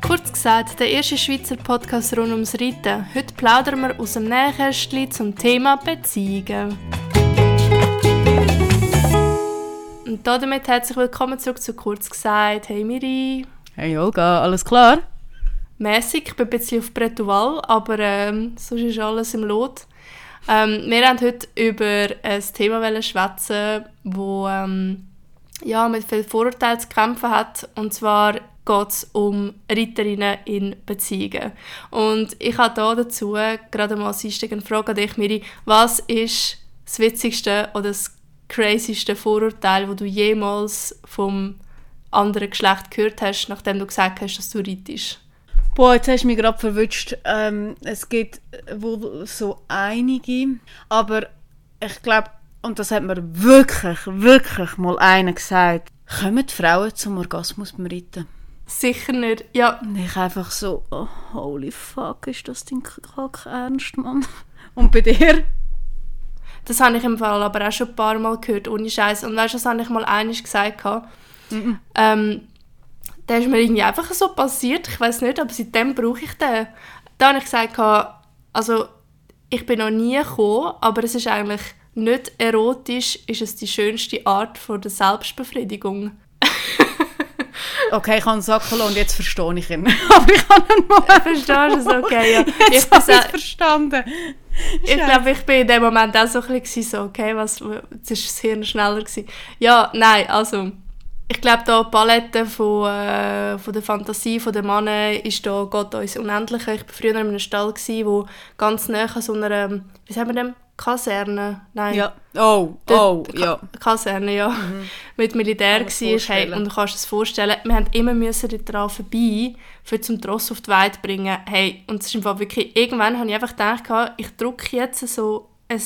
Kurz gesagt, der erste Schweizer Podcast rund ums Reiten. Heute plaudern wir aus dem Nähkästchen zum Thema Beziehungen. Und damit herzlich willkommen zurück zu Kurz gesagt. Hey Miri. Hey Olga, alles klar? Mäßig, ich bin ein bisschen auf Bretouval, aber ähm, sonst ist alles im Lot. Ähm, wir wollen heute über ein Thema schwätzen, das ähm, ja, mit viel Vorurteilen zu kämpfen hat. Und zwar geht es um Reiterinnen in Beziehungen. Und ich habe da dazu gerade mal als eine Frage an dich, Miri. Was ist das witzigste oder das crazyste Vorurteil, das du jemals vom anderen Geschlecht gehört hast, nachdem du gesagt hast, dass du reitest? Boah, jetzt hast du mich gerade verwünscht. Ähm, es gibt wohl so einige, aber ich glaube, und das hat mir wirklich, wirklich mal einer gesagt, kommen die Frauen zum Orgasmus beim Reiten? Sicher nicht, ja. Und ich einfach so, oh, holy fuck, ist das dein Kack ernst, Mann? Und bei dir? Das habe ich im Fall aber auch schon ein paar Mal gehört, ohne Scheiß. Und weißt du, das habe ich mal einiges gesagt. Mm -mm. Ähm, der ist mir irgendwie einfach so passiert. Ich weiß nicht, aber seitdem brauche ich den. Da habe ich gesagt, also ich bin noch nie gekommen, aber es ist eigentlich nicht erotisch, ist es die schönste Art von der Selbstbefriedigung. okay, ich habe einen Sack und jetzt verstehe ich ihn. aber ich habe ihn mal... Verstehst du es? Okay, ja. Jetzt ich habe es verstanden. Ich glaube, ich bin in dem Moment auch so ein bisschen so, okay, was, jetzt ist das Hirn schneller gewesen. Ja, nein, also ich glaube, die Palette von, äh, von der Fantasie der Männer ist da Gott uns unendlich. Ich war früher in einem Stall, gewesen, wo ganz nah an so einer, wie sagen wir dem, Kaserne, nein. Ja. Oh, oh, Ka ja. Kaserne, ja. Mhm. Mit Militär war. Hey, und du kannst es vorstellen, wir mussten immer müssen daran vorbei, für zum Tross auf die Weide bringen. Hey, und es ist einfach wirklich, irgendwann habe ich einfach gedacht, ich drücke jetzt so ein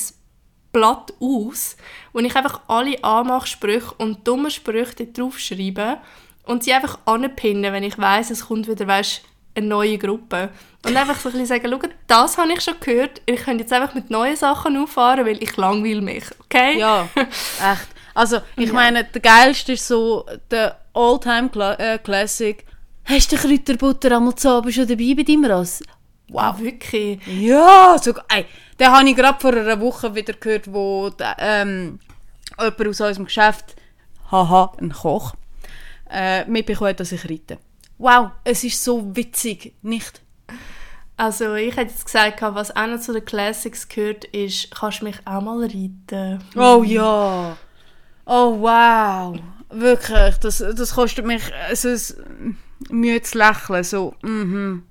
Blatt aus, wo ich einfach alle Anmachsprüche und dumme Sprüche drauf schreibe und sie einfach anpinnen, wenn ich weiß, es kommt wieder, weißt, eine neue Gruppe. Und einfach so ein bisschen sagen, schau, das habe ich schon gehört, ich könnte jetzt einfach mit neuen Sachen auffahren, weil ich langweile mich, okay? Ja, echt. Also, ich ja. meine, der geilste ist so der All-Time-Classic. Äh, Hast du Kräuterbutter einmal zu Abend schon dabei bei deinem Ross? Wow, wirklich? Ja, sogar. Ey, den habe ich gerade vor einer Woche wieder gehört, wo ähm, jemand aus unserem Geschäft, haha, ein Koch, äh, mitbekommen hat, dass ich reite. Wow, es ist so witzig, nicht? Also ich hätte jetzt gesagt, was auch noch zu den Classics gehört, ist, kannst du mich auch mal reiten? Oh ja! Oh wow! Wirklich, das, das kostet mich also, Mühe zu lächeln, so, mhm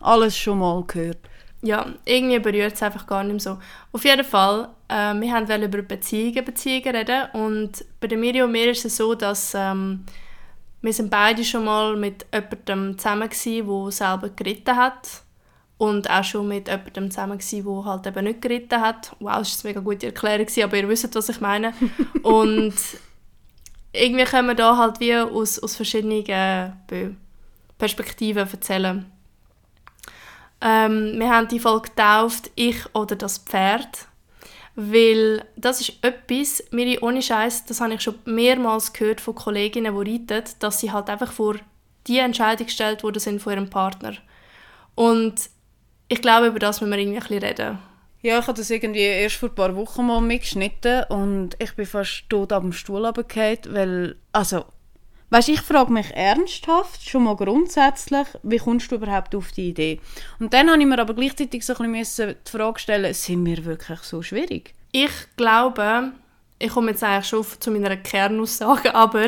alles schon mal gehört. Ja, irgendwie berührt es einfach gar nicht mehr so. Auf jeden Fall, äh, wir wollten über Beziehungen, Beziehungen reden und bei der Miri und mir ist es so, dass ähm, wir sind beide schon mal mit jemandem zusammen der selber geritten hat und auch schon mit jemandem zusammen der halt eben nicht geritten hat. Wow, das war eine mega gute Erklärung, aber ihr wisst, was ich meine. und irgendwie können wir da halt wie aus, aus verschiedenen äh, Perspektiven erzählen. Ähm, wir haben die Folge getauft «Ich oder das Pferd», weil das ist etwas, mir ohne Scheiß, das habe ich schon mehrmals gehört von Kolleginnen, die reiten, dass sie halt einfach vor die Entscheidung gestellt worden sind von ihrem Partner. Und ich glaube, über das müssen wir irgendwie ein bisschen reden. Ja, ich habe das irgendwie erst vor ein paar Wochen mal mitgeschnitten und ich bin fast tot dem Stuhl runtergefallen, weil, also Weißt, ich frage mich ernsthaft, schon mal grundsätzlich, wie kommst du überhaupt auf die Idee? Und dann habe ich mir aber gleichzeitig so ein bisschen die Frage stellen, sind wir wirklich so schwierig? Ich glaube, ich komme jetzt eigentlich schon zu meiner Kernaussage, aber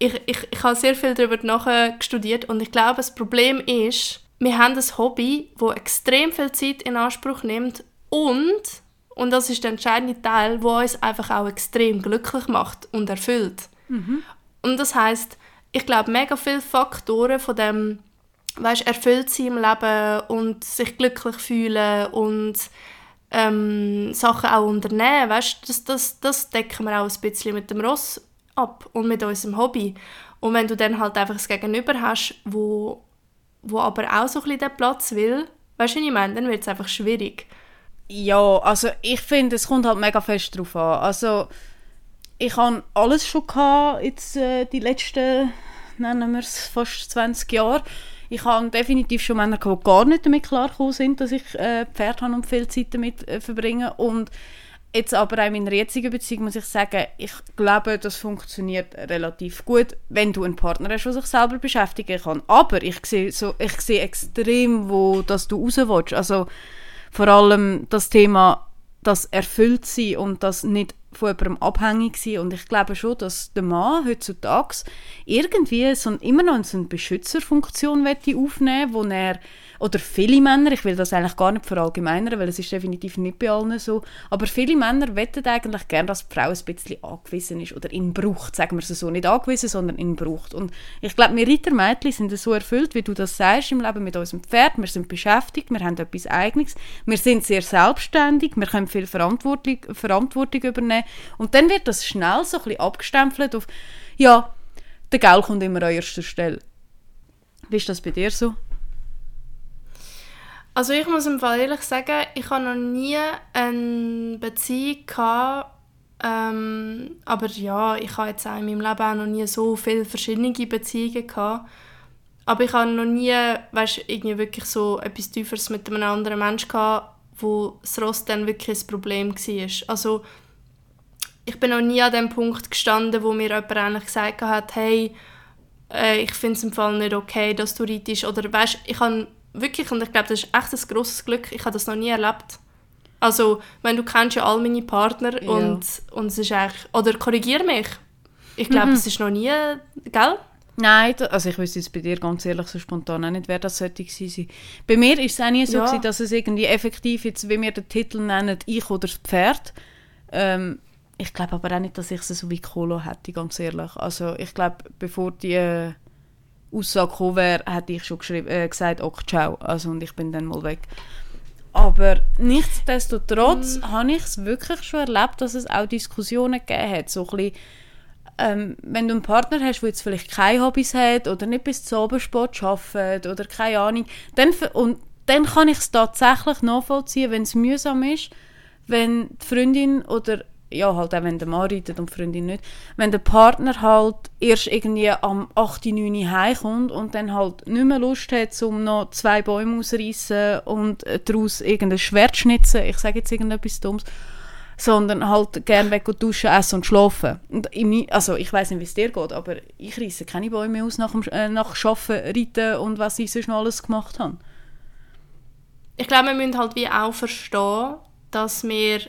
ich, ich, ich habe sehr viel darüber nachgestudiert und ich glaube, das Problem ist, wir haben ein Hobby, das extrem viel Zeit in Anspruch nimmt und, und das ist der entscheidende Teil, wo uns einfach auch extrem glücklich macht und erfüllt. Mhm. Und das heißt, ich glaube, mega viele Faktoren von dem, weißt, erfüllt sein im Leben und sich glücklich fühlen und ähm, Sachen auch unternehmen, weißt, das, das, das decken wir auch ein bisschen mit dem Ross ab und mit unserem Hobby. Und wenn du dann halt einfach das Gegenüber hast, wo, wo aber auch so ein bisschen den Platz will, weißt du, was ich meine, dann wird es einfach schwierig. Ja, also ich finde, es kommt halt mega fest drauf an. Also ich habe alles schon gehabt, jetzt äh, die letzten, nennen wir es, fast 20 Jahre. Ich habe definitiv schon Männer gehabt, die gar nicht damit klargekommen sind, dass ich äh, Pferd habe und viel Zeit damit äh, verbringe. Und jetzt aber auch in meiner jetzigen Beziehung muss ich sagen, ich glaube, das funktioniert relativ gut, wenn du einen Partner hast, der sich selber beschäftigen kann. Aber ich sehe, so, ich sehe extrem, wo dass du raus willst. Also vor allem das Thema das erfüllt sein und das nicht von jemandem abhängig sein. Und ich glaube schon, dass der Mann heutzutage irgendwie so immer noch so eine Beschützerfunktion aufnehmen wo er oder viele Männer, ich will das eigentlich gar nicht verallgemeinern, weil es ist definitiv nicht bei allen so, aber viele Männer wetten eigentlich gerne, dass die Frau ein bisschen angewiesen ist oder ihn braucht, sagen wir es so, nicht angewiesen, sondern ihn braucht. Und ich glaube, wir Reitermädchen sind so erfüllt, wie du das sagst im Leben mit unserem Pferd, wir sind beschäftigt, wir haben etwas Eigenes, wir sind sehr selbstständig, wir können viel Verantwortung, Verantwortung übernehmen und dann wird das schnell so ein bisschen abgestempelt auf, ja, der Geld kommt immer an erster Stelle. Wie ist das bei dir so? Also ich muss im Fall ehrlich sagen, ich habe noch nie eine Beziehung gehabt, ähm, aber ja, ich habe jetzt auch in meinem Leben auch noch nie so viele verschiedene Beziehungen gehabt. Aber ich habe noch nie, weißt, irgendwie wirklich so etwas Tieferes mit einem anderen Menschen gehabt, wo das Ross dann wirklich ein Problem war. Also ich bin noch nie an dem Punkt gestanden, wo mir jemand eigentlich gesagt hat, hey, äh, ich finde es im Fall nicht okay, dass du reitest. Oder weißt, ich habe wirklich, und ich glaube, das ist echt ein grosses Glück, ich habe das noch nie erlebt. Also, wenn du kennst ja all meine Partner ja. und, und es ist eigentlich, oder korrigiere mich, ich glaube, mhm. es ist noch nie, gell? Nein, also ich wüsste jetzt bei dir ganz ehrlich so spontan auch nicht, wer das sollte sein. Bei mir ist es auch nie so, ja. gewesen, dass es irgendwie effektiv jetzt, wie wir den Titel nennen, ich oder das Pferd. Ähm, ich glaube aber auch nicht, dass ich es so wie Kolo hätte, ganz ehrlich. Also ich glaube, bevor die... Aussage gekommen wäre, hätte ich schon äh, gesagt, okay, ciao. Also, und ich bin dann mal weg. Aber nichtsdestotrotz mm. habe ich es wirklich schon erlebt, dass es auch Diskussionen gegeben hat. So ein bisschen, ähm, wenn du einen Partner hast, der jetzt vielleicht keine Hobbys hat oder nicht bis zum Abendsport arbeitet oder keine Ahnung, dann, und dann kann ich es tatsächlich nachvollziehen, wenn es mühsam ist, wenn die Freundin oder ja, halt auch wenn der Mann reitet und die Freundin nicht, wenn der Partner halt erst irgendwie am 8., 9. heimkommt und dann halt nicht mehr Lust hat, um noch zwei Bäume auszureissen und daraus irgendein Schwert zu schnitzen, ich sage jetzt irgendetwas Dummes, sondern halt gerne weg und duschen, essen und schlafen. Und ich, also ich weiß nicht, wie es dir geht, aber ich reisse keine Bäume aus nach, dem, äh, nach Arbeiten, Reiten und was ich sonst noch alles gemacht habe. Ich glaube, wir müssen halt wie auch verstehen, dass wir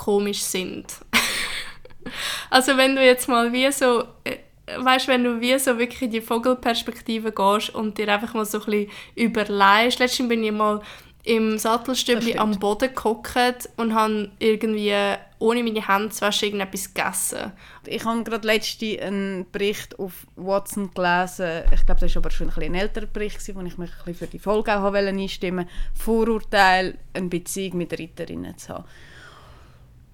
komisch sind. also wenn du jetzt mal wie so, äh, weißt wenn du wie so wirklich in die Vogelperspektive gehst und dir einfach mal so ein bisschen überlegst. Letztens bin ich mal im Sattelstübli am Boden geguckt und habe irgendwie ohne meine Hände zu waschen irgendetwas gegessen. Ich habe gerade letzte einen Bericht auf Watson gelesen. Ich glaube, das war aber schon ein, ein älterer Bericht, wo ich mich ein für die Folge auch einstimmen wollte. Vorurteil, eine Beziehung mit Reiterinnen zu haben.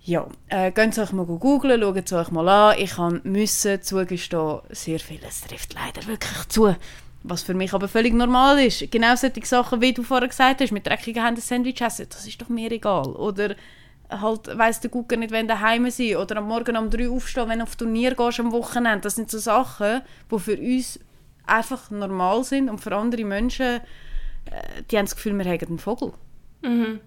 Ja, äh, geht euch mal googeln, schaut es euch mal an. Ich musste zugestehen, sehr vieles trifft leider wirklich zu. Was für mich aber völlig normal ist. Genau solche Sachen, wie du vorher gesagt hast, mit dreckigen Händen Sandwich essen, das ist doch mir egal. Oder halt weiss der Gucker nicht, wenn daheim sind oder am Morgen um drei aufstehen, wenn du auf Turnier gehst am Wochenende. Das sind so Sachen, die für uns einfach normal sind und für andere Menschen, äh, die haben das Gefühl, wir haben einen Vogel. Mhm.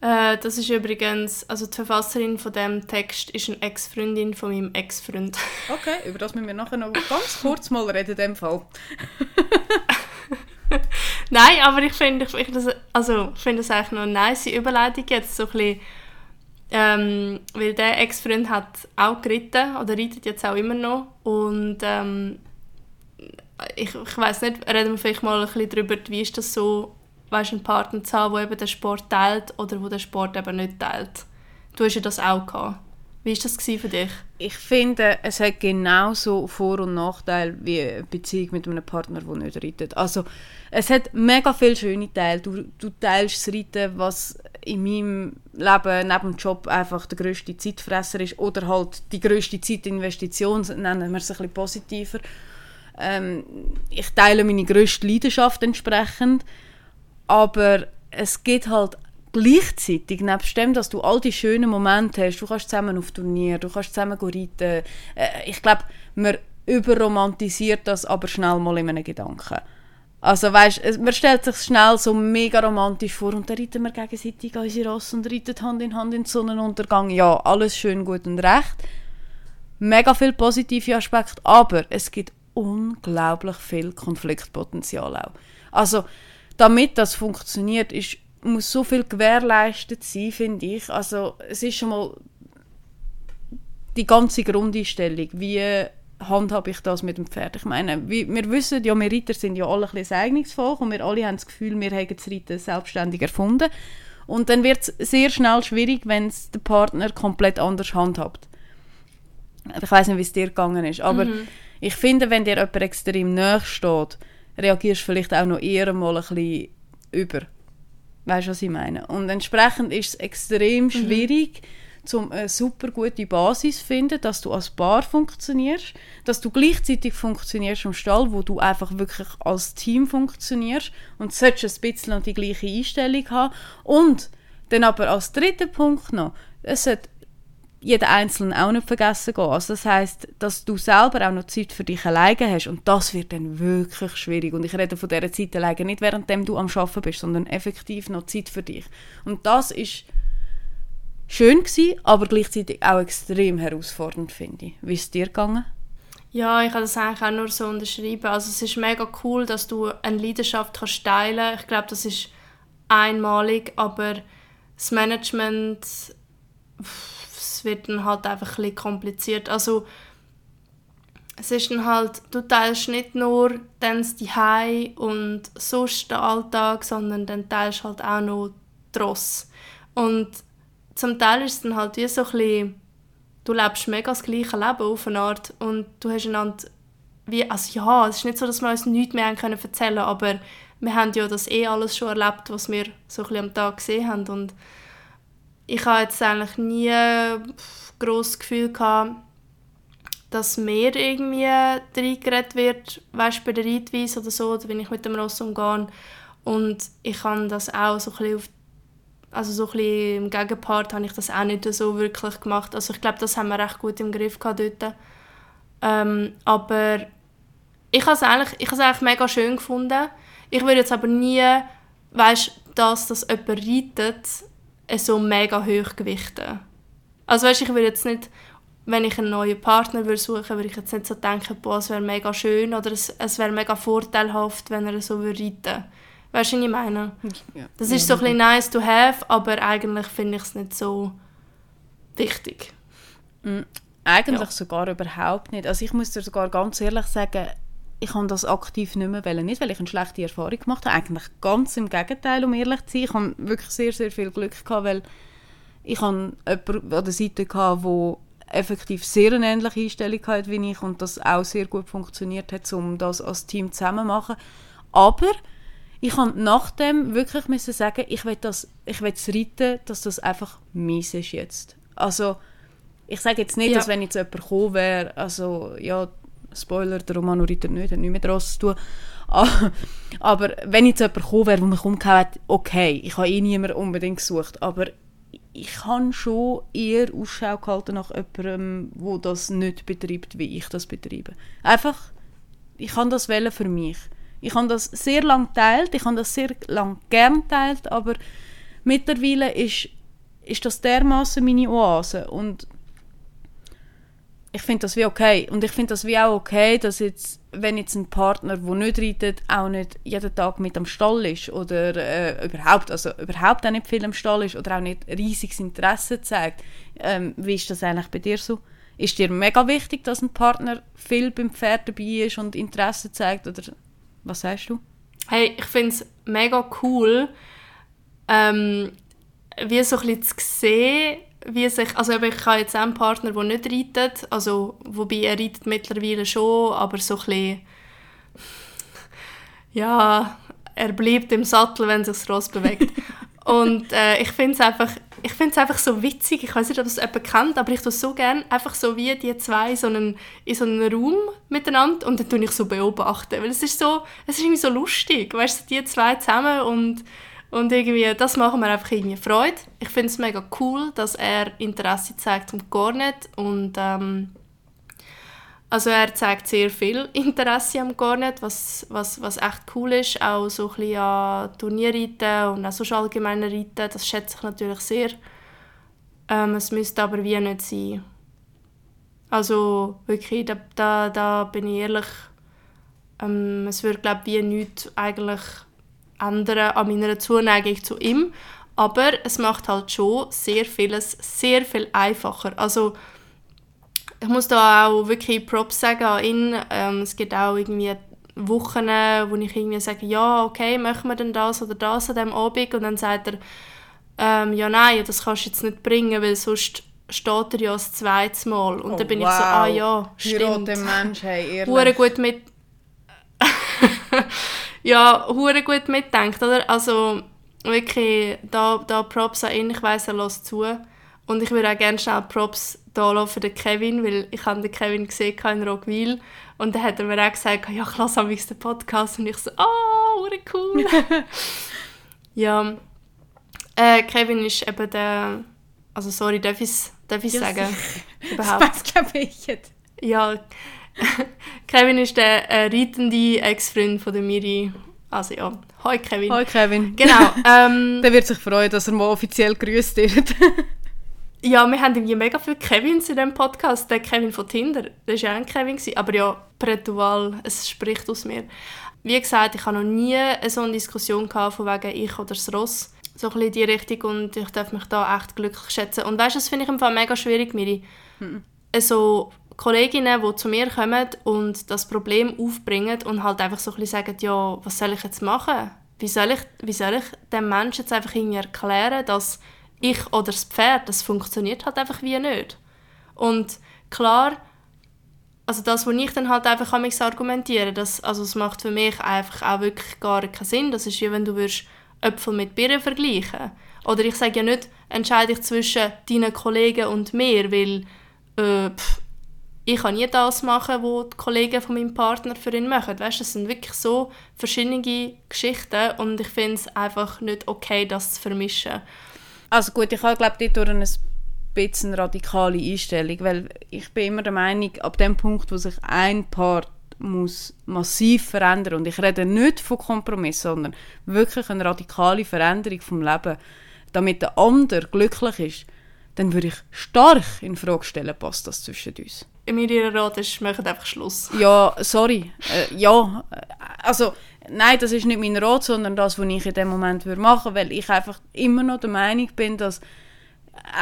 Äh, das ist übrigens, also die Verfasserin von dem Text ist eine Ex-Freundin von meinem Ex-Freund. Okay, über das müssen wir nachher noch ganz kurz mal reden in dem Fall. Nein, aber ich finde ich find das, also, find das eigentlich noch eine nice Überleitung jetzt, so ein bisschen, ähm, weil der Ex-Freund hat auch geritten oder reitet jetzt auch immer noch und ähm, ich, ich weiß nicht, reden wir vielleicht mal ein bisschen darüber, wie ist das so weißt, einen Partner zu haben, der eben den Sport teilt oder der den Sport eben nicht teilt. Du hast ja das auch gehabt. Wie war das für dich? Ich finde, es hat genauso Vor- und Nachteile wie eine Beziehung mit einem Partner, der nicht reitet. Also, es hat mega viele schöne Teile. Du, du teilst das Reiten, was in meinem Leben neben dem Job einfach der grösste Zeitfresser ist oder halt die grösste Zeitinvestition, nennen wir es ein bisschen positiver. Ähm, ich teile meine grösste Leidenschaft entsprechend aber es gibt halt gleichzeitig, nebst dem, dass du all die schönen Momente hast, du kannst zusammen auf Turnier, du kannst zusammen reiten, äh, ich glaube, man überromantisiert das aber schnell mal in einem Gedanken. Also weißt, man stellt sich schnell so mega romantisch vor und dann reiten wir gegenseitig an unsere Ross und reiten Hand in Hand in den Sonnenuntergang. Ja, alles schön, gut und recht. Mega viel positive Aspekte, aber es gibt unglaublich viel Konfliktpotenzial auch. Also, damit das funktioniert, ist, muss so viel gewährleistet sein, finde ich. Also, es ist schon mal die ganze Grundeinstellung, wie handhabe ich das mit dem Pferd? Ich meine, wie, wir wissen ja, wir Reiter sind ja alle ein bisschen Eignungsvolk und wir alle haben das Gefühl, wir haben das Reiten selbstständig erfunden. Und dann wird es sehr schnell schwierig, wenn es der Partner komplett anders handhabt. Ich weiß nicht, wie es dir gegangen ist, aber mhm. ich finde, wenn dir jemand extrem nahe steht, reagierst du vielleicht auch noch eher mal ein bisschen über. Weißt du, was ich meine? Und entsprechend ist es extrem mhm. schwierig, mhm um eine super gute Basis zu finden, dass du als Paar funktionierst, dass du gleichzeitig funktionierst im Stall, wo du einfach wirklich als Team funktionierst und solltest ein bisschen die gleiche Einstellung haben. Und dann aber als dritten Punkt noch, es sollte jeder Einzelne auch nicht vergessen gehen. Also das heißt, dass du selber auch noch Zeit für dich alleine hast und das wird dann wirklich schwierig. Und ich rede von dieser Zeit alleine nicht, währenddem du am Arbeiten bist, sondern effektiv noch Zeit für dich. Und das ist schön gewesen, aber gleichzeitig auch extrem herausfordernd, finde ich. Wie ist es dir gegangen? Ja, ich kann das eigentlich auch nur so unterschreiben. Also es ist mega cool, dass du eine Leidenschaft kannst teilen Ich glaube, das ist einmalig, aber das Management es wird dann halt einfach ein bisschen kompliziert. Also es ist dann halt, du teilst nicht nur dann die Hai und sonst den Alltag, sondern dann teilst halt auch noch Tross. Und zum Teil ist es dann halt wie so ein bisschen, du lebst mega das gleiche Leben auf eine Art und du hast einander wie, also ja, es ist nicht so, dass wir uns nichts mehr können erzählen aber wir haben ja das eh alles schon erlebt, was wir so ein bisschen am Tag gesehen haben und ich habe jetzt eigentlich nie groß Gefühl gehabt, dass mir irgendwie reingeredet wird, weißt, bei der Reitweise oder so, oder wenn ich mit dem Ross umgehe. Und ich habe das auch so ein bisschen auf also so ein im Gegenpart habe ich das auch nicht so wirklich gemacht. Also ich glaube, das haben wir recht gut im Griff gehabt dort. Ähm, aber ich habe es eigentlich, ich habe es eigentlich mega schön gefunden. Ich würde jetzt aber nie, weißt, dass das jemand reitet, so mega hoch gewichten. Also weißt, ich würde jetzt nicht, wenn ich einen neuen Partner würde suchen würde, ich jetzt nicht so denken, boah, es wäre mega schön oder es, es wäre mega vorteilhaft, wenn er so würde reiten Weißt du, was ich meine? Ja. Das ist so ein bisschen nice to have, aber eigentlich finde ich es nicht so wichtig. Mhm. Eigentlich ja. sogar überhaupt nicht. Also ich muss dir sogar ganz ehrlich sagen, ich habe das aktiv nicht mehr wollen. Nicht, weil ich eine schlechte Erfahrung gemacht habe. Eigentlich ganz im Gegenteil, um ehrlich zu sein. Ich habe wirklich sehr, sehr viel Glück gehabt, weil ich habe jemanden an der Seite gehabt, der effektiv sehr eine ähnliche Einstellung hatte wie ich und das auch sehr gut funktioniert hat, um das als Team zusammen zu machen. Aber ich kann nachdem wirklich müssen sagen, ich will das, ich will das reiten, dass das einfach mies ist jetzt. Also ich sage jetzt nicht, ja. dass wenn jetzt jemand gekommen wäre, also ja, Spoiler, der Romano reitet nicht, hat nichts mit Ross zu tun. aber wenn jetzt jemand gekommen wäre, der mich umgehauen hat, okay, ich habe eh niemanden unbedingt gesucht, aber ich habe schon eher Ausschau gehalten nach jemandem, der das nicht betreibt, wie ich das betreibe. Einfach, ich kann das wählen für mich. Ich habe das sehr lange geteilt, ich habe das sehr lange gern geteilt, aber mittlerweile ist, ist das dermaßen meine Oase und ich finde das wie okay und ich finde das wie auch okay, dass jetzt, wenn jetzt ein Partner, der nicht reitet, auch nicht jeden Tag mit am Stall ist oder äh, überhaupt, also überhaupt auch nicht viel am Stall ist oder auch nicht riesiges Interesse zeigt. Ähm, wie ist das eigentlich bei dir so? Ist dir mega wichtig, dass ein Partner viel beim Pferd dabei ist und Interesse zeigt oder was sagst du? Hey, ich finde es mega cool, ähm, wie so ein bisschen zu sehen, wie sich, also ich habe jetzt einen Partner, der nicht reitet, also wobei er reitet mittlerweile schon, aber so ein bisschen, ja, er bleibt im Sattel, wenn sich das Ross bewegt. Und äh, ich finde es einfach, ich finde es einfach so witzig. Ich weiß nicht, ob das jemand kennt, aber ich tue es so gerne, einfach so wie die zwei so einen, in so einem Raum miteinander und dann tue ich so beobachten, weil es ist so, es ist irgendwie so lustig, weißt du, die zwei zusammen und Und irgendwie, das macht mir einfach irgendwie Freude. Ich finde es mega cool, dass er Interesse zeigt und gar. Und ähm, also er zeigt sehr viel Interesse am Garnet, was, was, was echt cool ist. Auch so ein bisschen an Turnierreiten und auch so allgemeine Reiten, das schätze ich natürlich sehr. Ähm, es müsste aber wie nicht sein. Also wirklich, da, da, da bin ich ehrlich, ähm, es würde glaube ich wie nichts eigentlich ändern an meiner Zuneigung zu ihm. Aber es macht halt schon sehr vieles sehr viel einfacher. Also ich muss da auch wirklich Props sagen an ihn. Ähm, es gibt auch irgendwie Wochen, wo ich irgendwie sage, ja, okay, machen wir denn das oder das an diesem Abend? Und dann sagt er, ähm, ja, nein, das kannst du jetzt nicht bringen, weil sonst steht er ja das zweite Mal. Und Oh, dann bin wow. ich so, ah ja, stimmt. Heirate Mensch, hey, ehrlich. Hure gut mit... ja, hure gut mitdenkt, oder? Also wirklich, da, da Props an ihn, ich weiss, er lässt zu. Und ich würde auch gerne schnell Props da für den Kevin, weil ich habe den Kevin gesehen in Roggwil und dann hat er mir auch gesagt, ja, ich lasse am liebsten den Podcast und ich so, ah, hure cool. ja, äh, Kevin ist eben der, also sorry, darf ich es darf ich's Ja, sagen? Das Überhaupt. weiß glaube ich jetzt. Ja, Kevin ist der äh, reitende Ex-Freund von der Miri. Also ja, hi Kevin. Hoi Kevin. Genau. Ähm, Der wird sich freuen, dass er mal offiziell grüßt wird. ja, wir haben irgendwie mega viele Kevins in diesem Podcast. Der Kevin von Tinder, der war ja auch ein Kevin. Gewesen. Aber ja, Prätual, es spricht aus mir. Wie gesagt, ich habe noch nie so eine Diskussion gehabt, von wegen ich oder das Ross. So ein bisschen in die Richtung und ich darf mich da echt glücklich schätzen. Und weißt du, das finde ich im Fall mega schwierig, Miri. Also Kolleginnen, die zu mir kommen und das Problem aufbringen und halt einfach so ein bisschen sagen, ja, was soll ich jetzt machen? Wie soll ich, wie soll ich dem Menschen jetzt einfach irgendwie erklären, dass ich oder das Pferd, das funktioniert halt einfach wie nicht. Und klar, also das, was ich dann halt einfach an mich argumentieren, das, also es macht für mich einfach auch wirklich gar keinen Sinn. Das ist wie wenn du würdest Äpfel mit Birnen vergleichen. Oder ich sage ja nicht, entscheide ich zwischen deinen Kollegen und mir, weil äh, pff, ich kann nie das machen, was die Kollegen von meinem Partner für ihn machen. Weißt, das sind wirklich so verschiedene Geschichten und ich finde es einfach nicht okay, das zu vermischen. Also gut, ich glaube ich dort ein bisschen radikale Einstellung, weil ich bin immer der Meinung, ab dem Punkt, wo sich ein Part muss massiv verändern und ich rede nicht von Kompromiss, sondern wirklich eine radikale Veränderung vom Leben, damit der andere glücklich ist, dann würde ich stark in Frage stellen, passt das zwischen uns. Ihr Rat ist, machen einfach Schluss. Ja, sorry. Äh, ja, also nein, das ist nicht mein Rat, sondern das, was ich in dem Moment würde machen, weil ich einfach immer noch der Meinung bin, dass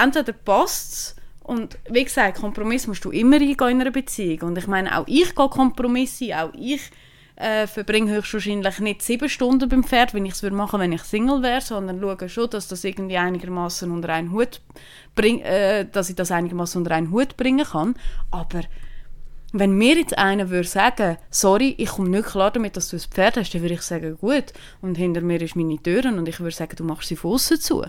entweder passt und wie gesagt, Kompromiss musst du immer eingehen in einer Beziehung und ich meine, auch ich gehe Kompromisse, auch ich äh, verbringe höchstwahrscheinlich nicht sieben Stunden beim Pferd, wenn ich es würde machen, wenn ich Single wäre, sondern schaue schon, dass das irgendwie einigermaßen unter einen Hut bring, äh, dass ich das einigermaßen unter einen Hut bringen kann, aber wenn mir jetzt einer würde sagen, sorry, ich komme nicht klar damit, dass du ein Pferd hast, dann würde ich sagen, gut. Und hinter mir ist meine Tür und ich würde sagen, du machst sie von zu.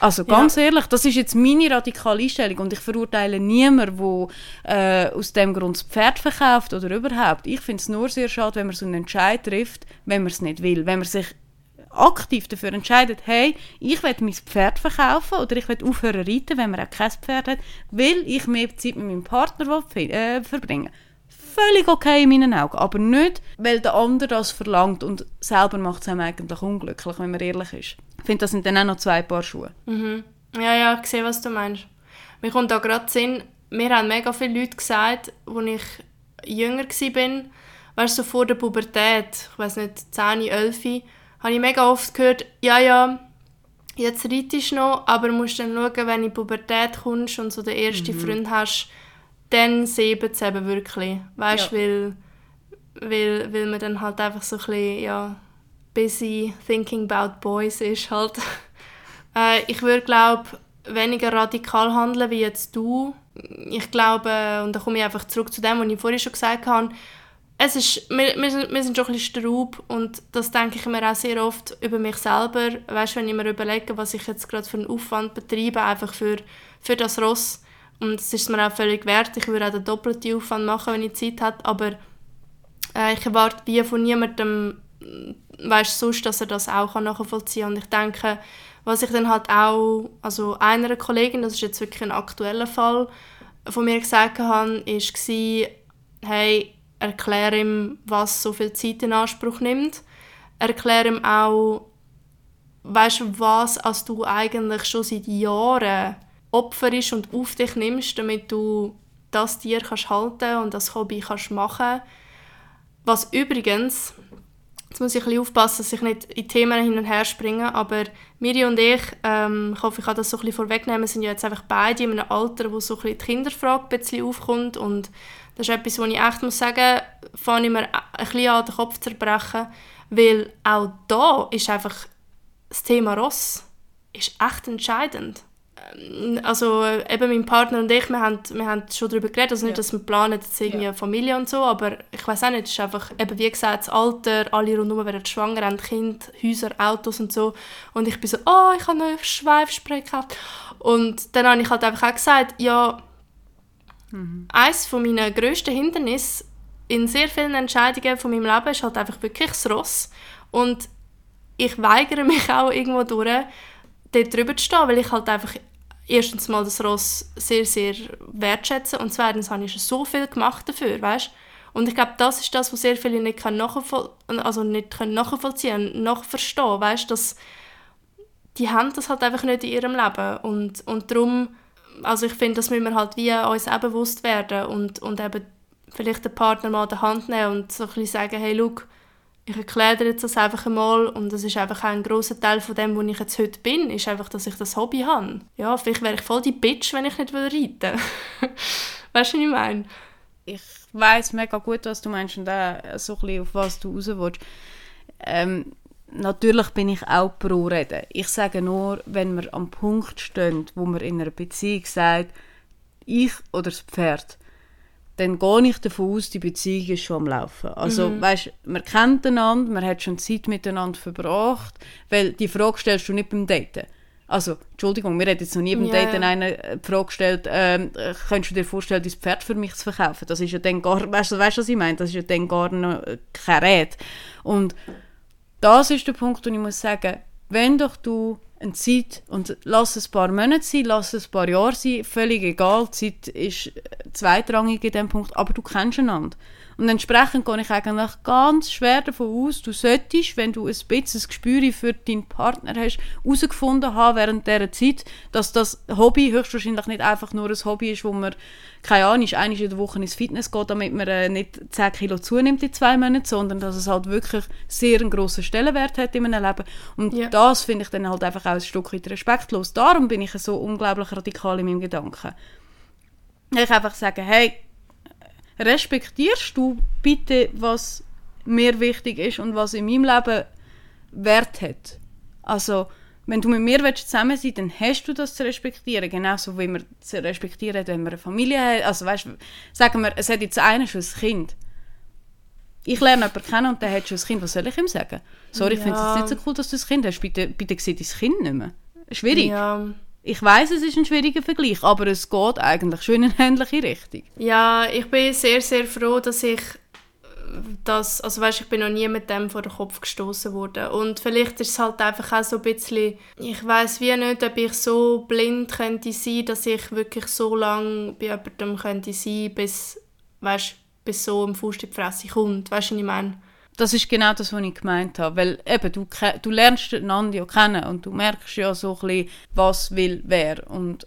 Also ganz ehrlich, das ist jetzt meine radikale Einstellung und ich verurteile niemanden, der äh, aus dem Grund das Pferd verkauft oder überhaupt. Ich finde es nur sehr schade, wenn man so einen Entscheid trifft, wenn man es nicht will. Wenn man sich aktiv dafür entscheidet, hey, ich will mein Pferd verkaufen oder ich will aufhören reiten, wenn man auch kein Pferd hat, weil ich mehr Zeit mit meinem Partner will, äh, verbringen Völlig okay in meinen Augen, aber nicht, weil der andere das verlangt und selber macht es einem eigentlich unglücklich, wenn man ehrlich ist. Ich finde, das sind dann auch noch zwei Paar Schuhe. Mhm. Ja, ja, ich sehe, was du meinst. Mir kommt da gerade Sinn, mir haben mega viele Leute gesagt, als ich jünger war, weißt du, so vor der Pubertät, ich weiß nicht, 10, 11, habe ich mega oft gehört, ja, ja, jetzt reitest du noch, aber musst dann schauen, wenn du in die Pubertät kommst und so den ersten Freund hast, dann sieht es eben wirklich. Weißt du, Ja. weil, weil, weil man dann halt einfach so ein bisschen, ja, busy thinking about boys ist halt. äh, ich würde, glaube weniger radikal handeln wie jetzt du. Ich glaube, und da komme ich einfach zurück zu dem, was ich vorhin schon gesagt habe, es ist, wir, wir, sind, wir sind schon ein bisschen straub und das denke ich mir auch sehr oft über mich selber. Weißt, wenn ich mir überlege, was ich jetzt gerade für einen Aufwand betreibe, einfach für, für das Ross. Und es ist mir auch völlig wert. Ich würde auch den doppelten Aufwand machen, wenn ich Zeit habe. Aber äh, ich erwarte wie von niemandem weißt sonst, dass er das auch nachvollziehen kann. Und ich denke, was ich dann halt auch, also einer Kollegin, das ist jetzt wirklich ein aktueller Fall, von mir gesagt habe, war, hey, erkläre ihm, was so viel Zeit in Anspruch nimmt. Erkläre ihm auch, weißt was als du eigentlich schon seit Jahren opferst und auf dich nimmst, damit du das Tier kannst halten und das Hobby kannst machen. Was übrigens, jetzt muss ich ein bisschen aufpassen, dass ich nicht in Themen hin und her springe, aber Miri und ich, ähm, ich hoffe, ich kann das so ein bisschen vorwegnehmen, sind ja jetzt einfach beide in einem Alter, wo so ein bisschen die Kinderfrage ein bisschen aufkommt. Und das ist etwas, wo ich echt muss sagen, fange ich mir ein bisschen an den Kopf zu zerbrechen, weil auch da ist einfach das Thema Ross ist echt entscheidend. Ähm, also eben mein Partner und ich, wir haben, wir haben schon darüber geredet, also nicht, ja. dass wir planen jetzt irgendwie ja. Familie und so, aber ich weiß auch nicht, es ist einfach, eben wie gesagt, das Alter, alle rundherum werden schwanger, haben Kinder, Häuser, Autos und so und ich bin so, oh, ich habe neue Schweifspray gekauft und dann habe ich halt einfach auch gesagt, ja, mhm. eines von meinen grössten Hindernissen in sehr vielen Entscheidungen von meinem Leben ist halt einfach wirklich das Ross und ich weigere mich auch irgendwo durch, dort drüber zu stehen, weil ich halt einfach erstens mal das Ross sehr, sehr wertschätze und zweitens habe ich schon so viel gemacht dafür, weißt? Und ich glaube, das ist das, was sehr viele nicht, nachvoll also nicht nachvollziehen können, nachverstehen, weißt? Dass die haben das halt einfach nicht in ihrem Leben und, und darum, also ich finde, das müssen wir halt wie uns auch bewusst werden und, und eben vielleicht den Partner mal an der Hand nehmen und so ein bisschen sagen, hey, schau, ich erkläre dir jetzt das einfach einmal und das ist einfach ein großer Teil von dem, wo ich jetzt heute bin, ist einfach, dass ich das Hobby habe. Ja, vielleicht wäre ich voll die Bitch, wenn ich nicht reiten würde. weißt du, was ich meine? Ich weiß mega gut, was du meinst und auch so ein bisschen, auf was du raus willst. Ähm, natürlich bin ich auch pro Reden. Ich sage nur, wenn wir am Punkt stehen, wo man in einer Beziehung sagt, ich oder das Pferd, dann gehe ich davon aus, die Beziehung ist schon am Laufen. Also, mhm. weißt, man kennt einander, man hat schon Zeit miteinander verbracht, weil die Frage stellst du nicht beim Daten. Also, Entschuldigung, mir hat jetzt noch nie beim yeah. Daten einer äh, Frage gestellt, ähm, könntest du dir vorstellen, dein Pferd für mich zu verkaufen? Das ist ja dann gar, weißt du, weißt, was ich meine? Das ist ja dann gar noch kein Rät. Und das ist der Punkt, wo ich muss sagen, wenn doch du eine Zeit und lass es ein paar Monate sein, lass es ein paar Jahre sein, völlig egal, die Zeit ist zweitrangig in dem Punkt, aber du kennst einander. Und entsprechend gehe ich eigentlich ganz schwer davon aus, du solltest, wenn du ein bisschen ein Gespür für deinen Partner hast, herausgefunden haben während dieser Zeit, dass das Hobby höchstwahrscheinlich nicht einfach nur ein Hobby ist, wo man, keine Ahnung, einmal in der Woche ins Fitness geht, damit man äh, nicht 10 Kilo zunimmt in zwei Monaten, sondern dass es halt wirklich sehr einen grossen Stellenwert hat in meinem Leben. Und ja. das finde ich dann halt einfach auch ein Stück weit respektlos. Darum bin ich so unglaublich radikal in meinem Gedanken. Ich einfach sagen, hey, respektierst du bitte, was mir wichtig ist und was in meinem Leben Wert hat? Also, wenn du mit mir zusammen sein willst, dann hast du das zu respektieren. Genauso wie wir zu respektieren, wenn wir eine Familie haben. Also, weißt, sagen wir, es hat jetzt einer schon ein Kind. Ich lerne jemanden kennen und der hat schon ein Kind. Was soll ich ihm sagen? Sorry, ja. ich finde es nicht so cool, dass du ein Kind hast. Bitte, bitte sieh dein Kind nicht mehr. Schwierig. Ja. Ich weiß, es ist ein schwieriger Vergleich, aber es geht eigentlich schon in eine ähnliche Richtung. Ja, ich bin sehr, sehr froh, dass ich das, also weißt, ich bin noch nie mit dem vor den Kopf gestoßen worden und vielleicht ist es halt einfach auch so ein bisschen, ich weiß wie nicht, ob ich so blind könnte sein, dass ich wirklich so lange bei jemandem könnte sein, bis, weißt, bis so ein Fuß die Fresse kommt, weißt du, ich meine? Das ist genau das, was ich gemeint habe. Weil eben, du, du lernst einander ja kennen und du merkst ja so ein bisschen, was will wer. Und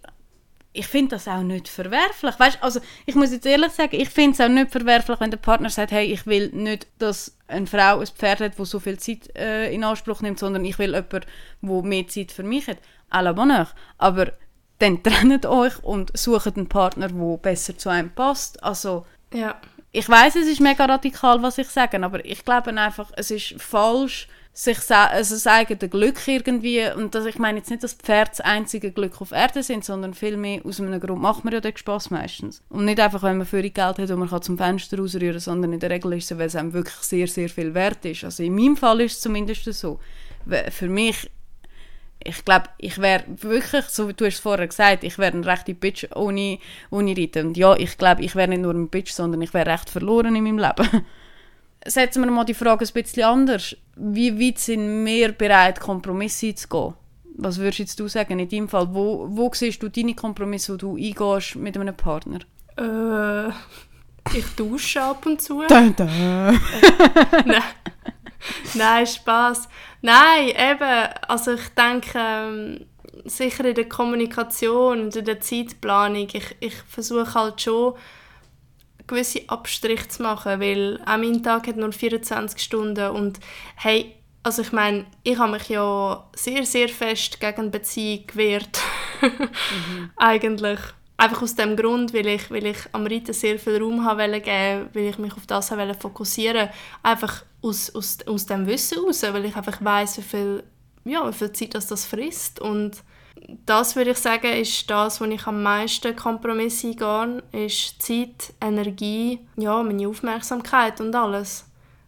ich finde das auch nicht verwerflich. Weißt, also ich muss jetzt ehrlich sagen, ich finde es auch nicht verwerflich, wenn der Partner sagt, hey, ich will nicht, dass eine Frau ein Pferd hat, das so viel Zeit äh, in Anspruch nimmt, sondern ich will jemanden, der mehr Zeit für mich hat. À la. Aber dann trennt euch und sucht einen Partner, der besser zu einem passt. Also, ja ich weiß, es ist mega radikal, was ich sage, aber ich glaube einfach, es ist falsch, sich also das eigene Glück irgendwie, und das, ich meine jetzt nicht, dass Pferde das einzige Glück auf Erde sind, sondern vielmehr aus einem Grund macht man ja den Spass meistens. Und nicht einfach, wenn man für Geld hat und man kann zum Fenster rausrühren, sondern in der Regel ist es, weil es einem wirklich sehr, sehr viel wert ist. Also in meinem Fall ist es zumindest so. Für mich ich glaube, ich wäre wirklich, so wie du es vorher gesagt ich wäre ein rechte Bitch ohne, ohne Reiten. Und ja, ich glaube, ich wäre nicht nur ein Bitch, sondern ich wäre recht verloren in meinem Leben. setzen wir mal die Frage ein bisschen anders. Wie weit sind wir bereit, Kompromisse einzugehen? Was würdest jetzt du sagen in deinem Fall? Wo, wo siehst du deine Kompromisse, die du eingehst mit einem Partner? Äh, ich dusche ab und zu. Dun, dun. Nein. Nein, Spaß. Nein, eben. Also ich denke, ähm, sicher in der Kommunikation und in der Zeitplanung, ich, ich versuche halt schon, gewisse Abstriche zu machen, weil auch mein Tag hat nur 24 Stunden und hey, also ich meine, ich habe mich ja sehr, sehr fest gegen Beziehung gewehrt. Eigentlich. Einfach aus dem Grund, weil ich, weil ich am Reiten sehr viel Raum haben geben weil ich mich auf das wollte fokussieren Einfach aus, aus, aus dem Wissen heraus, weil ich einfach weiss, wie viel, ja, wie viel Zeit das, das frisst. Und das würde ich sagen, ist das, wo ich am meisten Kompromisse eingehe, ist Zeit, Energie, ja, meine Aufmerksamkeit und alles.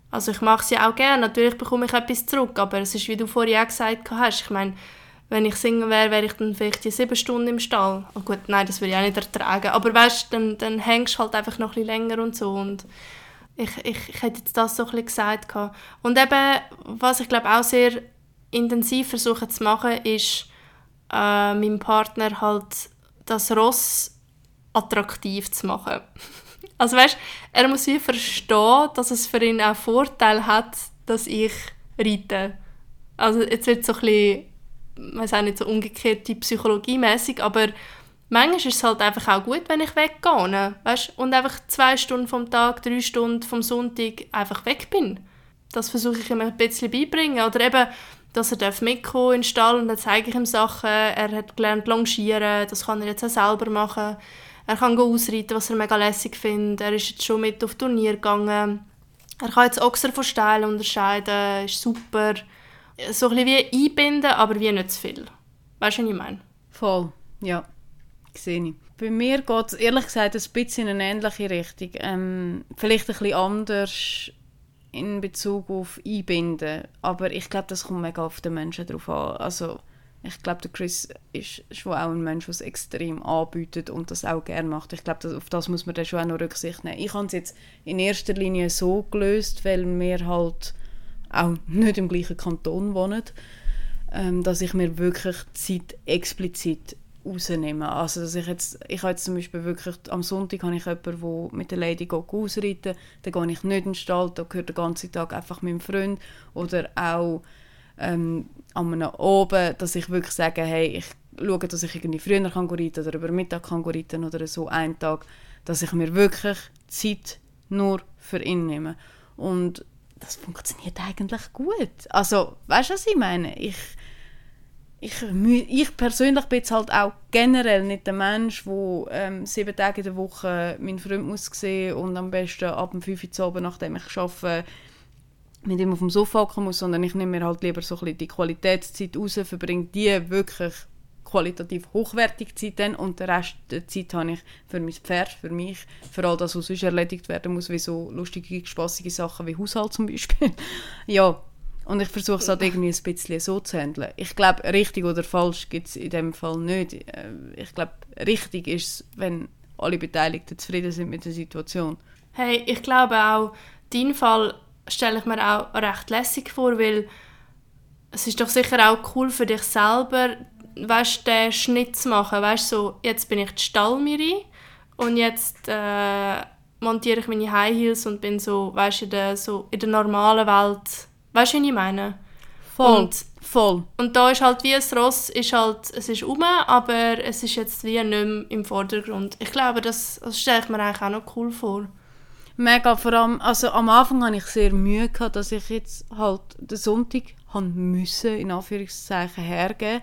Also ich mache es ja auch gerne, natürlich bekomme ich etwas zurück, aber es ist, wie du vorhin auch gesagt hast, ich meine, wenn ich Single wäre, wäre ich dann vielleicht die sieben Stunden im Stall. Oh gut, nein, das würde ich auch nicht ertragen. Aber weißt, dann, dann hängst du halt einfach noch ein länger und so. Und ich, ich, ich hätte jetzt das so ein gesagt. Und eben, was ich glaube auch sehr intensiv versuche zu machen, ist, äh, meinem Partner halt das Ross attraktiv zu machen. Also weißt, er muss wie verstehen, dass es für ihn auch Vorteil hat, dass ich reite. Also jetzt wird es so ein bisschen weiß auch nicht so umgekehrte Psychologie-mäßig, aber manchmal ist es halt einfach auch gut, wenn ich weggehe, ne? weißt? und einfach zwei Stunden vom Tag, drei Stunden vom Sonntag einfach weg bin. Das versuche ich ihm ein bisschen beibringen. Oder eben, dass er mitkommen in den Stall und dann zeige ich ihm Sachen. Er hat gelernt longieren, das kann er jetzt auch selber machen. Er kann ausreiten, was er mega lässig findet. Er ist jetzt schon mit auf Turnier gegangen. Er kann jetzt Ochser von Steil unterscheiden, ist super so ein bisschen wie einbinden, aber wie nicht zu viel. Weißt du, was ich meine? Voll, ja. Sehe ich. Bei mir geht es ehrlich gesagt ein bisschen in eine ähnliche Richtung. Ähm, vielleicht ein bisschen anders in Bezug auf Einbinden. Aber ich glaube, das kommt mega auf den Menschen drauf an. Also, ich glaube, Chris ist schon auch ein Mensch, der es extrem anbietet und das auch gerne macht. Ich glaube, auf das muss man dann schon auch noch Rücksicht nehmen. Ich habe es jetzt in erster Linie so gelöst, weil wir halt auch nicht im gleichen Kanton wohnen, ähm, dass ich mir wirklich Zeit explizit rausnehme. Also dass ich jetzt, ich habe jetzt zum Beispiel wirklich, am Sonntag habe ich jemanden, der mit der Lady geht ausreiten, dann gehe ich nicht in den Stall, da gehört den ganzen Tag einfach meinem Freund oder auch ähm, an einem Oben, dass ich wirklich sage, hey, ich schaue, dass ich irgendwie früher kann reiten oder über Mittag kann reiten oder so einen Tag, dass ich mir wirklich Zeit nur für ihn nehme. Und das funktioniert eigentlich gut. Also, weißt du, was ich meine? Ich, ich, ich persönlich bin jetzt halt auch generell nicht der Mensch, der ähm, sieben Tage in der Woche meinen Freund muss sehen und am besten ab dem 5 Uhr Abend, nachdem ich arbeite, mit ihm auf dem Sofa hocken muss, sondern ich nehme mir halt lieber so ein bisschen die Qualitätszeit raus, verbringe die wirklich qualitativ hochwertig Zeit dann und den Rest der Zeit habe ich für mein Pferd, für mich, für all das, was sonst erledigt werden muss, wie so lustige, spaßige Sachen wie Haushalt zum Beispiel. ja, und ich versuche es halt irgendwie ein bisschen so zu handeln. Ich glaube, richtig oder falsch gibt es in dem Fall nicht. Äh, ich glaube, richtig ist es, wenn alle Beteiligten zufrieden sind mit der Situation. Hey, ich glaube auch, deinen Fall stelle ich mir auch recht lässig vor, weil es ist doch sicher auch cool für dich selber, weißt, den Schnitt zu machen. Weißt, so, jetzt bin ich die Stallmiri und jetzt äh, montiere ich meine High Heels und bin so, weißt, in der, so in der normalen Welt. Weißt du, was ich meine? Voll. Und, voll. Und da ist halt wie ein Ross, ist halt, es ist um, aber es ist jetzt wie nicht mehr im Vordergrund. Ich glaube, das, das stelle ich mir eigentlich auch noch cool vor. Mega, vor allem, also am Anfang hatte ich sehr Mühe, gehabt, dass ich jetzt halt den Sonntag haben müssen, in Anführungszeichen, hergeben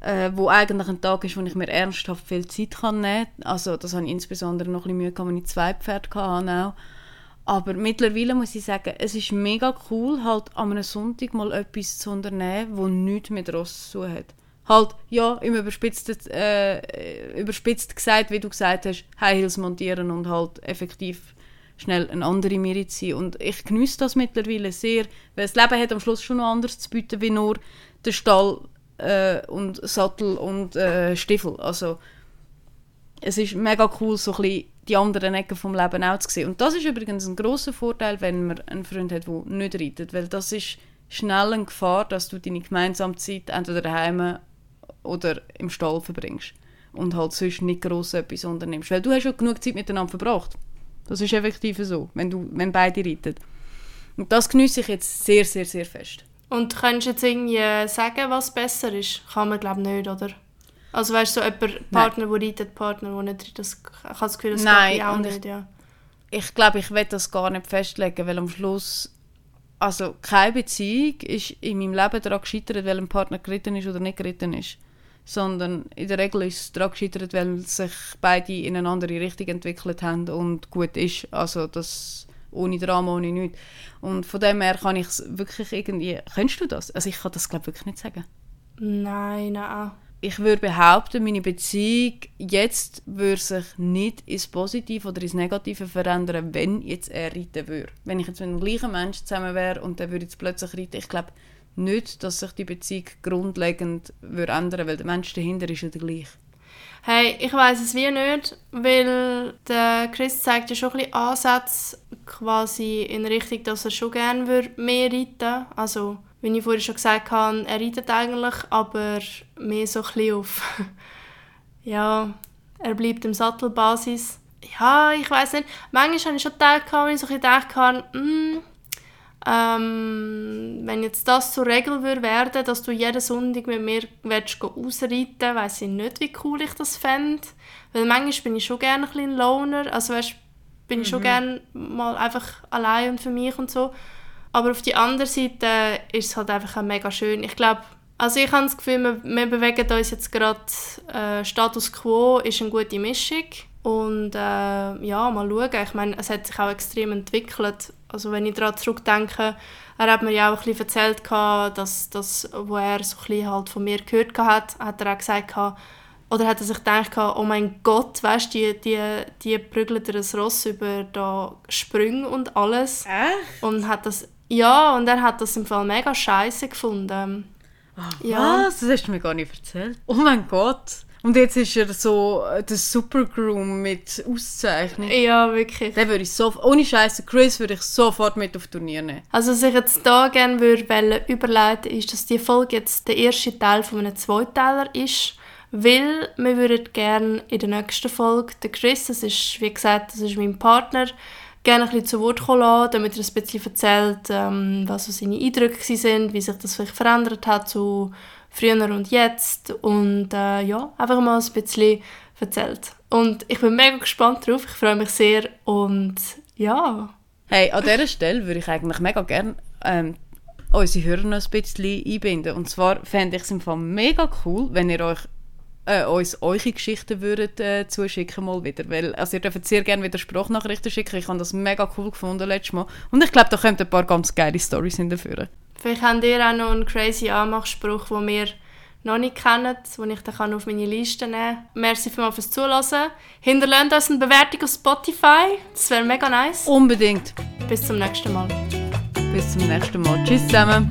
äh, wo eigentlich ein Tag ist, wo ich mir ernsthaft viel Zeit kann nehmen kann. Also das habe ich insbesondere noch ein bisschen Mühe gehabt, wenn ich zwei Pferde hatte. Aber mittlerweile muss ich sagen, es ist mega cool, halt an einem Sonntag mal etwas zu unternehmen, wo nichts mit Ross zu hat. Halt, ja, im überspitzten, äh, überspitzt gesagt, wie du gesagt hast, High Heels montieren und halt effektiv schnell eine andere Miri ziehen. Und ich genieße das mittlerweile sehr, weil das Leben hat am Schluss schon noch anders zu bieten, wie nur der Stall äh, und Sattel und äh, Stiefel. Also es ist mega cool, so ein bisschen die anderen Ecken vom Leben auch zu sehen. Und das ist übrigens ein großer Vorteil, wenn man einen Freund hat, der nicht reitet, weil das ist schnell eine Gefahr, dass du deine gemeinsame Zeit entweder daheim oder im Stall verbringst und halt sonst nicht gross etwas unternimmst. Weil du hast schon genug Zeit miteinander verbracht. Das ist effektiv so, wenn, du, wenn beide reiten. Und das genieße ich jetzt sehr, sehr, sehr fest. Und kannst du jetzt irgendwie sagen, was besser ist? Kann man glaube ich nicht, oder? Also weißt du, so jemand, Partner, der reitet, Partner, der nicht reitet, das, ich habe das Gefühl, das Nein, auch nicht, ja. Ich glaube, ich will das gar nicht festlegen, weil am Schluss also keine Beziehung ist in meinem Leben daran gescheitert, weil ein Partner geritten ist oder nicht geritten ist. Sondern in der Regel ist es daran gescheitert, weil sich beide in eine andere Richtung entwickelt haben und gut ist. Also das ohne Drama, ohne nichts. Und von dem her kann ich es wirklich irgendwie... Kennst du das? Also ich kann das glaube wirklich nicht sagen. Nein, nein. Ich würde behaupten, meine Beziehung jetzt würde sich nicht ins Positive oder ins Negative verändern, wenn jetzt er reiten würde. Wenn ich jetzt mit einem gleichen Menschen zusammen wäre und der würde jetzt plötzlich reiten, ich glaube nicht, dass sich die Beziehung grundlegend würde ändern weil der Mensch dahinter ist ja der gleiche. Hey, ich weiß es wie nicht, weil der Chris zeigt ja schon ein bisschen Ansätze quasi in Richtung, dass er schon gerne würde mehr reiten Also, wie ich vorhin schon gesagt habe, er reitet eigentlich, aber mehr so ein bisschen auf, ja, er bleibt im Sattelbasis. Ja, ich weiß nicht. Manchmal habe ich schon gedacht, wo ich so ein bisschen gedacht habe, mm, ähm, wenn jetzt das zur Regel würde werden, dass du jeden Sonntag mit mir willst, ausreiten weiß ich nicht, wie cool ich das fände. Weil manchmal bin ich schon gerne ein bisschen Loner, also weißt, bin ich schon gerne mal einfach allein und für mich und so. Aber auf die andere Seite ist es halt einfach auch mega schön. Ich glaube, also ich habe das Gefühl, wir, wir bewegen uns jetzt gerade, äh, Status Quo ist eine gute Mischung. Und äh, ja, mal schauen. Ich meine, es hat sich auch extrem entwickelt. Also wenn ich daran zurückdenke, er hat mir ja auch ein bisschen erzählt, dass, dass wo er so ein bisschen halt von mir gehört hat, hat er auch gesagt, oder hat er sich gedacht, oh mein Gott, weißt die, die, die prügeln dir ein Ross über da Sprünge und alles. Echt? Und hat das, ja, und er hat das im Fall mega scheiße gefunden. Oh, Ja. Was? Das hast du mir gar nicht erzählt. Oh mein Gott. Und jetzt ist er so äh, der Supergroom mit Auszeichnung. Ja, wirklich. Den würde ich so, ohne Scheiße, Chris würde ich sofort mit auf Turnier nehmen. Also was ich jetzt hier gerne würde überleiten ist, dass die Folge jetzt der erste Teil von einem Zweiteiler ist, weil wir würden gerne in der nächsten Folge den Chris, das ist, wie gesagt, das ist mein Partner, gerne ein bisschen zu Wort kommen lassen, damit er ein bisschen erzählt, ähm, was so seine Eindrücke sind, wie sich das vielleicht verändert hat zu früher und jetzt und äh, ja, einfach mal ein bisschen erzählt. Und ich bin mega gespannt drauf, ich freue mich sehr und ja, Hey, an dieser Stelle würde ich eigentlich mega gerne ähm, unsere Hörer noch ein bisschen einbinden. Und zwar fände ich es im Fall mega cool, wenn ihr euch äh, uns eure Geschichten würdet, äh, zuschicken mal wieder. Weil, also ihr dürft sehr gerne wieder Sprachnachrichten schicken. Ich habe das mega cool gefunden letztes Mal. Und ich glaube, da kommen ein paar ganz geile Storys hinterführen. Vielleicht habt ihr auch noch einen crazy Anmachspruch, den wir noch nicht kennen, den ich dann auf meine Liste nehmen kann. Merci vielmals fürs Zuhören. Hinterlasst uns eine Bewertung auf Spotify. Das wäre mega nice. Unbedingt. Bis zum nächsten Mal. Bis zum nächsten Mal. Tschüss zusammen.